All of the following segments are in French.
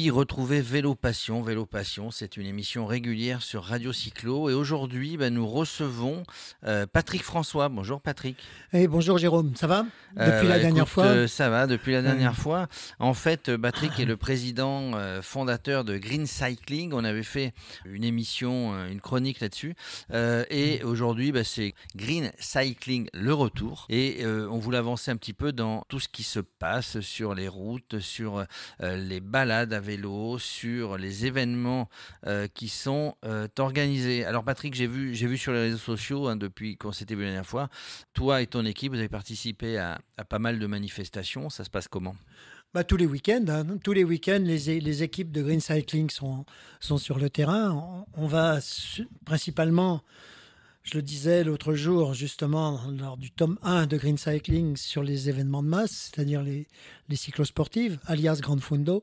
Oui, retrouvez Vélo Passion. Vélo Passion, c'est une émission régulière sur Radio Cyclo. Et aujourd'hui, ben, nous recevons euh, Patrick François. Bonjour Patrick. Et bonjour Jérôme, ça va? Depuis Euh, la bah, dernière écoute, fois? euh, Ça va, depuis la dernière fois. En fait, euh, Patrick est le président euh, fondateur de Green Cycling. On avait fait une émission, euh, une chronique là-dessus. Euh, et aujourd'hui, bah, c'est Green Cycling, le retour. Et euh, on voulait avancer un petit peu dans tout ce qui se passe sur les routes, sur euh, les balades sur les événements euh, qui sont euh, organisés. Alors Patrick, j'ai vu, j'ai vu sur les réseaux sociaux, hein, depuis qu'on s'était vu la dernière fois, toi et ton équipe, vous avez participé à, pas mal de manifestations. Ça se passe comment? Bah, tous les week-ends, hein. tous les week-ends, les, équipes de Green Cycling sont, sont sur le terrain. On, va principalement, je le disais l'autre jour, justement, lors du tome 1 de Green Cycling sur les événements de masse, c'est-à-dire les, les cyclosportives, alias Grand Fundo.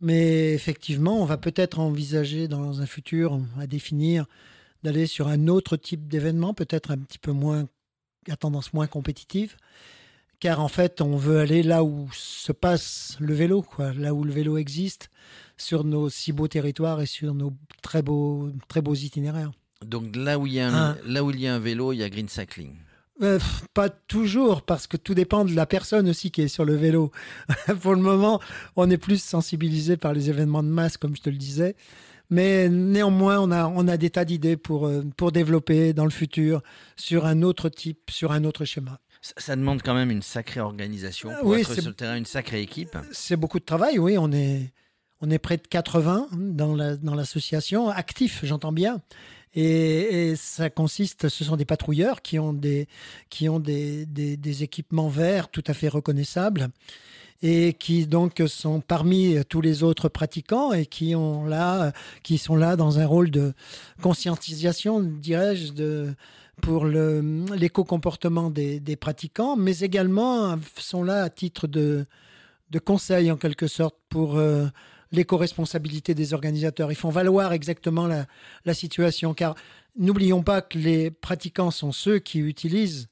Mais effectivement, on va peut-être envisager dans un futur à définir d'aller sur un autre type d'événement, peut-être un petit peu moins, à tendance moins compétitive. car en fait, on veut aller là où se passe le vélo, quoi, là où le vélo existe, sur nos si beaux territoires et sur nos très beaux, très beaux itinéraires. Donc là où, il y a un, là où il y a un vélo, il y a Green Cycling. Euh, pas toujours, parce que tout dépend de la personne aussi qui est sur le vélo. Pour le moment, on est plus sensibilisé par les événements de masse, comme je te le disais. Mais néanmoins, on a, on a des tas d'idées pour, euh, pour développer dans le futur sur un autre type, sur un autre schéma. Ça, ça demande quand même une sacrée organisation pour oui, être sur le terrain, une sacrée équipe. C'est beaucoup de travail, oui. On est, on est près de 80 dans la- dans l'association, actifs, j'entends bien. Et, ça consiste, ce sont des patrouilleurs qui ont des, qui ont des, des, équipements verts tout à fait reconnaissables et qui donc sont parmi tous les autres pratiquants et qui ont là, qui sont là dans un rôle de conscientisation, dirais-je, de pour l'éco-comportement des, des pratiquants, mais également sont là à titre de, de conseil en quelque sorte pour euh, l'éco-responsabilité des organisateurs. Ils font valoir exactement la, la situation, car n'oublions pas que les pratiquants sont ceux qui utilisent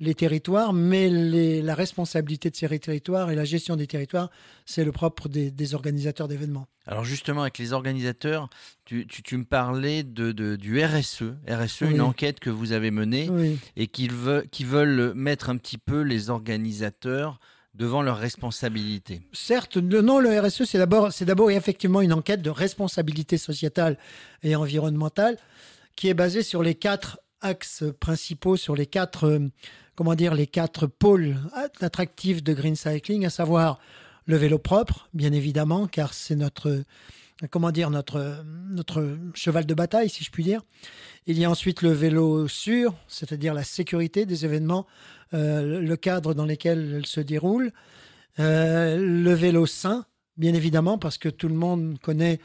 les territoires, mais les- la responsabilité de ces territoires et la gestion des territoires, c'est le propre des, des organisateurs d'événements. Alors justement, avec les organisateurs, tu, tu- tu me parlais de, de- du RSE, RSE, Oui. une enquête que vous avez menée Oui. et qu'ils veulent, qui veulent mettre un petit peu les organisateurs devant leurs responsabilités. Certes, le- non, le RSE, c'est d'abord, c'est d'abord effectivement une enquête de responsabilité sociétale et environnementale qui est basée sur les quatre axes principaux, sur les quatre, euh, comment dire, les quatre pôles attractifs de green cycling, à savoir le vélo propre, bien évidemment, car c'est notre, comment dire, notre, cheval de bataille, si je puis dire. Il y a ensuite le vélo sûr, c'est-à-dire la sécurité des événements, euh, le cadre dans lequel elles se déroulent. Euh, le vélo sain, bien évidemment, parce que tout le monde connaît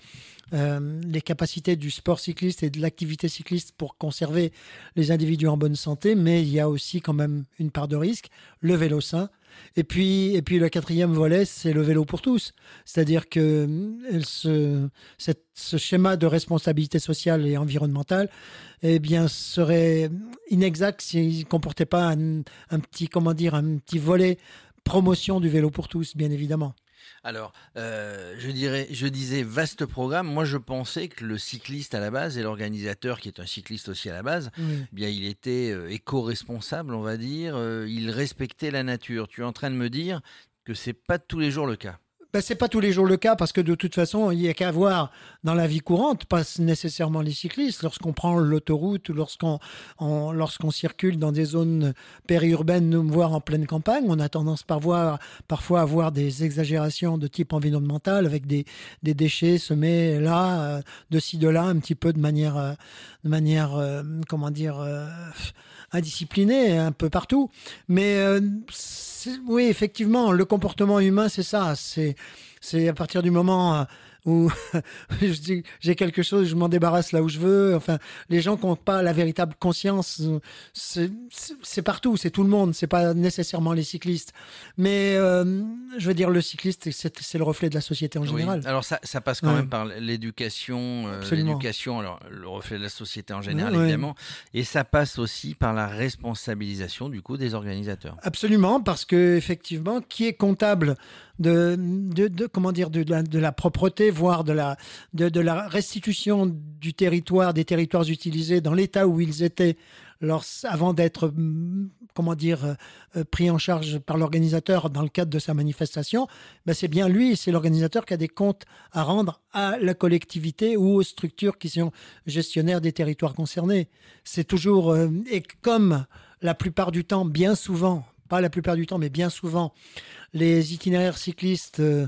euh, les capacités du sport cycliste et de l'activité cycliste pour conserver les individus en bonne santé, mais il y a aussi quand même une part de risque, le vélo sain. Et puis, et puis le quatrième volet, c'est le vélo pour tous. C'est-à-dire que euh, ce schéma de responsabilité sociale et environnementale eh bien, serait inexact s'il ne comportait pas un, petit, comment un petit volet promotion du vélo pour tous, bien évidemment. Alors, euh, je, dirais, je disais vaste programme. Moi, je pensais que le cycliste à la base et l'organisateur, qui est un cycliste aussi à la base, eh bien, il était euh, éco-responsable, on va dire. euh, il respectait la nature. Tu es en train de me dire que c'est pas tous les jours le cas. Ben, c'est pas tous les jours le cas parce que de toute façon, il n'y a qu'à voir dans la vie courante, pas nécessairement les cyclistes, lorsqu'on prend l'autoroute ou lorsqu'on on- lorsqu'on circule dans des zones périurbaines, voire en pleine campagne, on a tendance par voir, parfois à voir des exagérations de type environnemental avec des, des déchets semés là, euh, de ci, de là, un petit peu de manière, euh, de manière euh, comment dire, indisciplinée un peu partout. Mais oui, effectivement, le comportement humain, c'est ça. C'est à partir du moment où je dis j'ai quelque chose, je m'en débarrasse là où je veux. Enfin, les gens qui n'ont pas la véritable conscience, c'est partout, c'est tout le monde, c'est pas nécessairement les cyclistes. Mais euh, je veux dire, le cycliste, c'est le reflet de la société en général. Alors ça, ça, passe quand même par l'éducation, euh, l'éducation, alors le reflet de la société en général évidemment, et ça passe aussi par la responsabilisation du coup des organisateurs. Absolument, parce que effectivement, qui est comptable de, comment dire de, la, propreté, voire de la, de, la restitution du territoire, des territoires utilisés dans l'état où ils étaient avant d'être mm, comment dire euh, euh, pris en charge par l'organisateur dans le cadre de sa manifestation, ben c'est bien lui, c'est l'organisateur qui a des comptes à rendre à la collectivité ou aux structures qui sont gestionnaires des territoires concernés. C'est toujours euh, et comme la plupart du temps, bien souvent, pas la plupart du temps, mais bien souvent, les itinéraires cyclistes euh,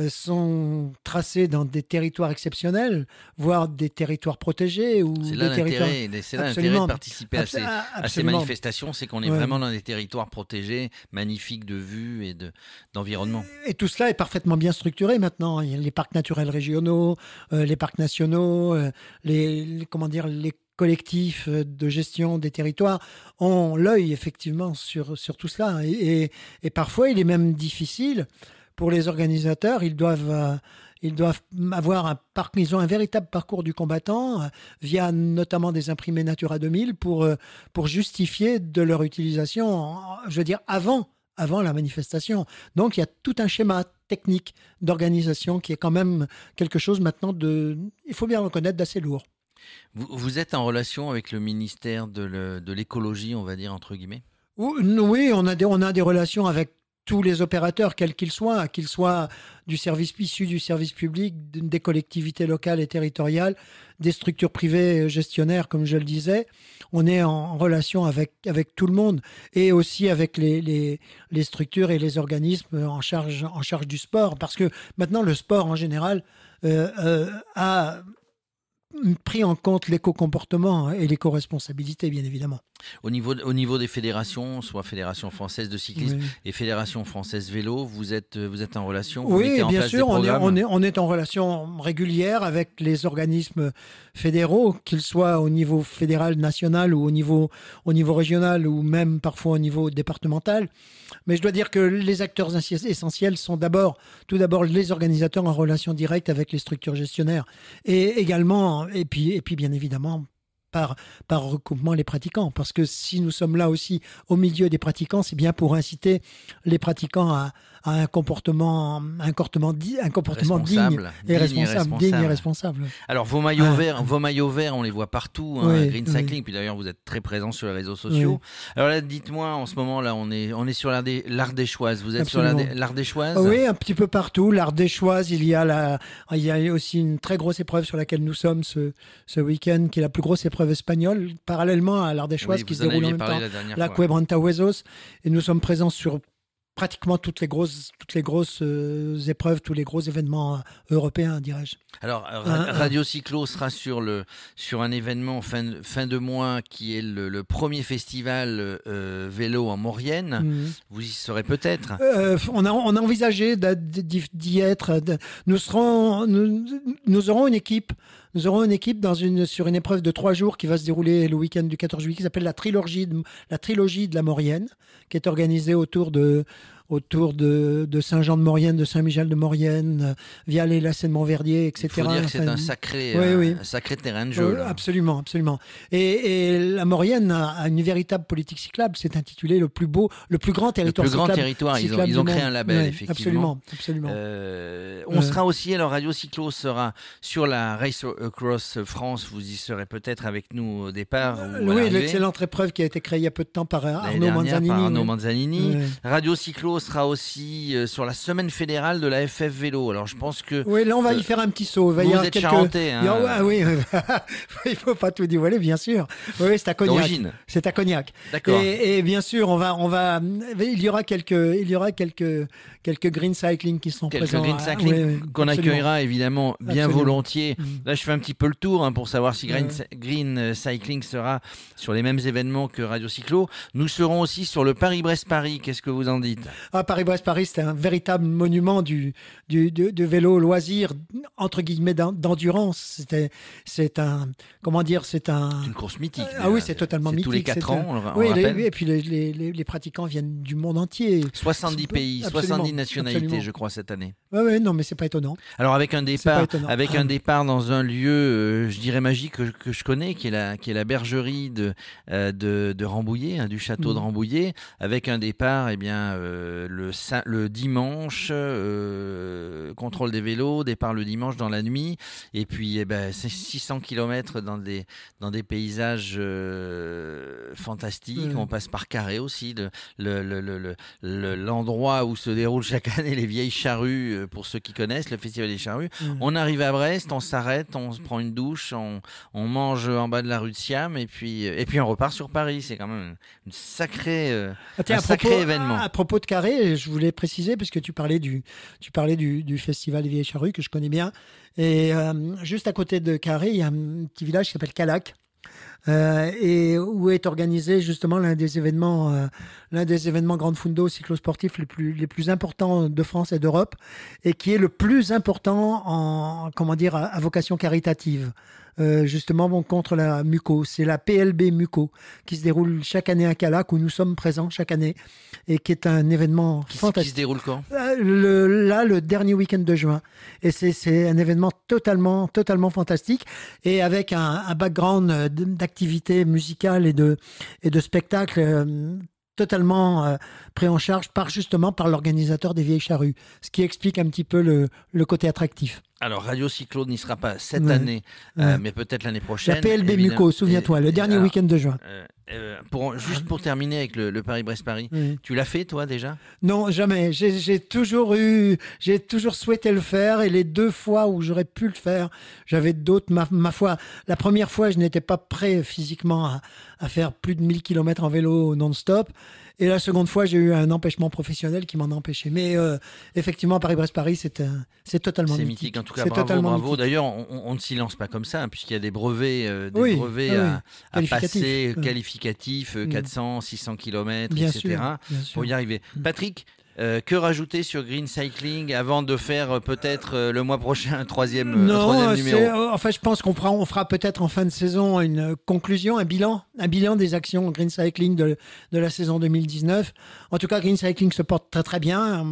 euh, sont tracés dans des territoires exceptionnels, voire des territoires protégés. ou C'est là l'intérêt de participer à ces, manifestations, c'est qu'on est vraiment dans des territoires protégés, magnifiques de vue et d'environnement. et tout cela est parfaitement bien structuré maintenant. Il y a les parcs naturels régionaux, euh, les parcs nationaux, les, comment dire, les collectifs euh, de gestion des territoires ont l'œil effectivement sur, sur tout cela. Et, et, parfois, il est même difficile pour les organisateurs. Ils doivent, euh, ils doivent avoir un parc, ils ont un véritable parcours du combattant euh, via notamment des imprimés Natura 2000 pour, pour justifier de leur utilisation, je veux dire, avant avant la manifestation. Donc il y a tout un schéma technique d'organisation qui est quand même quelque chose maintenant de, il faut bien reconnaître, d'assez lourd. Vous, êtes en relation avec le ministère de l'écologie, on va dire, entre guillemets? Oui, on a, des, relations avec tous les opérateurs, quels qu'ils soient, qu'ils soient du service issu du service public, des collectivités locales et territoriales, des structures privées gestionnaires, comme je le disais. On est en relation avec, tout le monde et aussi avec les, structures et les organismes en charge, en charge du sport. Parce que maintenant, le sport en général euh, euh, a pris en compte l'éco-comportement et l'éco-responsabilité, bien évidemment. Au niveau, au niveau des fédérations, soit Fédération française de cyclisme et Fédération française vélo, vous êtes, vous êtes en relation Oui, bien sûr, on est, on, est, on est en relation régulière avec les organismes fédéraux, qu'ils soient au niveau fédéral, national ou au niveau, au niveau régional ou même parfois au niveau départemental. Mais je dois dire que les acteurs essentiels sont d'abord, tout d'abord, les organisateurs en relation directe avec les structures gestionnaires et également, et puis, et puis bien évidemment, par, par recoupement les pratiquants. Parce que si nous sommes là aussi au milieu des pratiquants, c'est bien pour inciter les pratiquants à, un comportement, un comportement, un comportement digne, et responsable, digne et responsable. Alors vos maillots ah. verts, vos maillots verts, on les voit partout, hein, Green Cycling. Puis d'ailleurs, vous êtes très présent sur les réseaux sociaux. Alors là, dites-moi, en ce moment là, on est, on est sur l'Ardéchoise. Vous êtes sur l'Ardéchoise Oui, un petit peu partout. L'Ardéchoise, il y a la, il y a aussi une très grosse épreuve sur laquelle nous sommes ce, ce week-end, qui est la plus grosse épreuve espagnole, parallèlement à l'Ardéchoise qui se déroule en même temps, la, la Cuebranta Huesos. Et nous sommes présents sur pratiquement toutes les grosses, toutes les grosses euh, épreuves, tous les gros événements euh, européens, dirais-je. Alors, euh, Radio Cyclo sera sur, le, sur un événement fin de, fin de mois qui est le, premier festival vélo en Maurienne. Mhm. Vous y serez peut-être on, a, on a envisagé d'y être. Nous, serons, nous, nous aurons une équipe nous aurons une équipe sur une épreuve de trois jours qui va se dérouler le week-end du 14 juillet, qui s'appelle la trilogie de la Maurienne, qui est organisée autour de autour de, Saint-Jean-de-Maurienne, de Saint-Michel de Maurienne, euh, via les lacets de Montverdier, etc. Il faut dire que c'est un sacré, euh, sacré terrain de jeu. absolument, absolument. Et, la Maurienne a, une véritable politique cyclable. C'est intitulé le plus beau, le plus grand territoire. Le plus grand territoire. Ils ont, créé un label, effectivement. Absolument, absolument. Euh, on sera aussi, alors Radio Cyclo sera sur la Race Across France. Vous y serez peut-être avec nous au départ. oui, l'excellente épreuve qui a été créée il y a peu de temps par Arnaud Manzanini. Par Arnaud Manzanini. Radio Cyclo sera aussi euh, sur la semaine fédérale de la FF Vélo. Alors je pense que. Oui, là on va y euh, faire un petit saut. Il va y vous êtes quelques... charentais, hein. Ah oui, il faut pas tout dévoiler, bien sûr. Oui, c'est à Cognac. C'est à Cognac. D'accord. Et, bien sûr, on va, on va, il y aura quelques, il y aura quelques, quelques green cycling qui sont quelques présents. green cycling qu'on accueillera évidemment bien volontiers. Mm. Là, je fais un petit peu le tour hein, pour savoir si green, green, cycling sera sur les mêmes événements que Radio Cyclo. Nous serons aussi sur le Paris-Brest-Paris. Qu'est-ce que vous en dites? Ah, Paris-Brest-Paris, c'est un véritable monument du, du, de, vélo loisir, entre guillemets, d'endurance. C'était, c'est un, comment dire, c'est un. une course mythique. ah oui, c'est totalement mythique. Tous les 4 ans, on, oui, et puis les, les, les, pratiquants viennent du monde entier. 70 pays, 70 nationalités, je crois, cette année. Oui, oui, non, mais c'est pas étonnant. Alors, avec un départ, avec un départ dans un lieu, euh, je dirais magique, que, que, je connais, qui est la, qui est la bergerie de, euh, de, de, Rambouillet, hein, du château de mm. Rambouillet, avec un départ, eh bien, euh, le, le dimanche, contrôle des vélos, départ le dimanche dans la nuit, et puis, eh ben, c'est 600 km dans des, dans des paysages fantastiques. Mm. On passe par Carré aussi, l'endroit le, où se déroulent chaque année les vieilles charrues, pour ceux qui connaissent, le festival des charrues. On arrive à Brest, on s'arrête, on se prend une douche, on, on mange en bas de la rue de Siam et puis, et puis on repart sur Paris. C'est quand même une sacrée, euh, ah, un sacré événement. À propos de Carré, je voulais préciser, parce que tu parlais du, tu parlais du, Festival des Vieilles Charrues, que je connais bien. Et euh, juste à côté de Carré, il y a un petit village qui s'appelle Calac. Euh, et où est organisé justement l'un des événements, l'un des événements Grande Fundo cyclosportifs les plus, les plus importants de France et d'Europe, et qui est le plus important en, comment dire, à vocation caritative. Euh, justement contre la MUCO. C'est la PLB MUCO qui se déroule chaque année à Calac où nous sommes présents chaque année et qui est un événement fantastique. Qui se déroule quand? Euh, le, Là, le dernier week-end de juin. Et c'est un événement totalement, totalement fantastique et avec un, un background d'activité musicale et de, et euh, totalement pris en charge par justement par l'organisateur des vieilles charrues, ce qui explique un petit peu le, le côté attractif. Alors, Radio Cyclo n'y sera pas cette année, euh, mais peut-être l'année prochaine. La PLB Muco, souviens-toi, le dernier week-end de juin. Euh, euh, pour, juste pour terminer avec le, Paris-Brest-Paris, tu l'as fait toi déjà? Non, jamais. J'ai toujours eu, j'ai toujours souhaité le faire et les deux fois où j'aurais pu le faire, j'avais d'autres. Ma, ma, foi, la première fois, je n'étais pas prêt physiquement à, à, faire plus de 1000 km en vélo non-stop. Et la seconde fois, j'ai eu un empêchement professionnel qui m'en a empêché. Mais euh, effectivement, Paris-Brest-Paris, c'est c'est totalement mythique. mythique. En tout cas, bravo, bravo. D'ailleurs, on, ne s'y lance pas comme ça, hein, puisqu'il y a des brevets, euh, des brevets ah à, passer, qualificatifs, 400, 600 km, etc. pour y arriver. Mm. Patrick, euh, que rajouter sur Green Cycling avant de faire euh, peut-être euh, le mois prochain un troisième, non, numéro? Enfin, je pense qu'on fera, on fera peut-être en fin de saison une conclusion, un bilan, un bilan des actions Green Cycling de, de la saison 2019. En tout cas, Green Cycling se porte très très bien.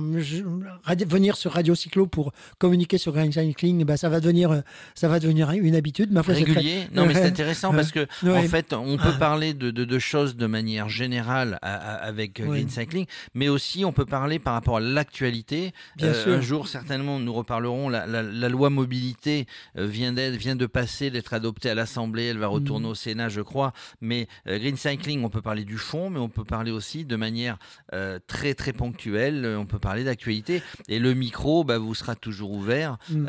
venir sur Radio Cyclo pour communiquer sur Green Cycling, bah, ça va devenir, ça va devenir une habitude. Ma foi, Régulier? Non, mais c'est intéressant parce que en fait, on peut parler de, de, choses de manière générale avec Green Cycling, mais aussi on peut parler par rapport à l'actualité. Euh, un jour, certainement, nous reparlerons. La, loi mobilité euh, vient, vient de passer, d'être adoptée à l'Assemblée. Elle va retourner mm. au Sénat, je crois. Mais euh, Green Cycling, on peut parler du fond, mais on peut parler aussi de manière très, très ponctuelle. On peut parler d'actualité. Et le micro, bah, vous sera toujours ouvert mm.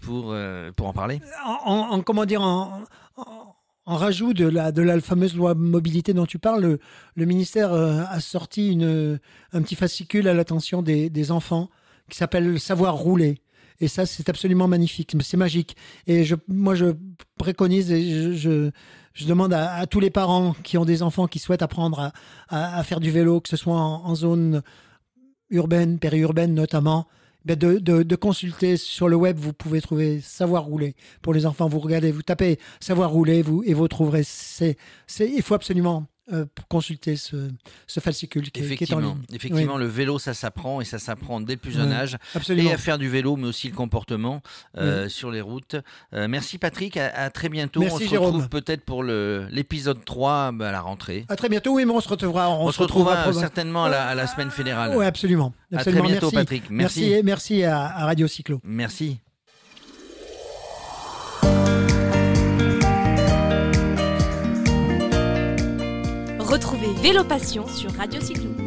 pour, pour en parler. En, comment dire en en rajout de la, fameuse loi mobilité dont tu parles, le, ministère euh, a sorti un petit fascicule à l'attention des, enfants qui s'appelle Savoir rouler. Et ça, c'est absolument magnifique, c'est magique. Et moi, je préconise et je, demande à, tous les parents qui ont des enfants qui souhaitent apprendre à, faire du vélo, que ce soit en zone urbaine, périurbaine notamment, ben, de, de, consulter sur le web. Vous pouvez trouver Savoir rouler pour les enfants. Vous regardez, vous tapez Savoir rouler, vous et vous trouverez. C'est, il faut absolument pour consulter ce, ce fascicule qui, est en ligne. Effectivement, le vélo, ça s'apprend et ça s'apprend dès le plus jeune âge. Et à faire du vélo, mais aussi le comportement euh, sur les routes. Euh, merci Patrick, à, très bientôt. on se retrouve peut-être pour l'épisode 3 bah, à la rentrée. À très bientôt, oui, mais on se retrouvera. On, se retrouvera, certainement à la, à la, semaine fédérale. Oui, absolument. À très bientôt Patrick. Merci. Merci, merci à, à Radio Cyclo. Merci. Vélo Passion sur Radio Cyclo.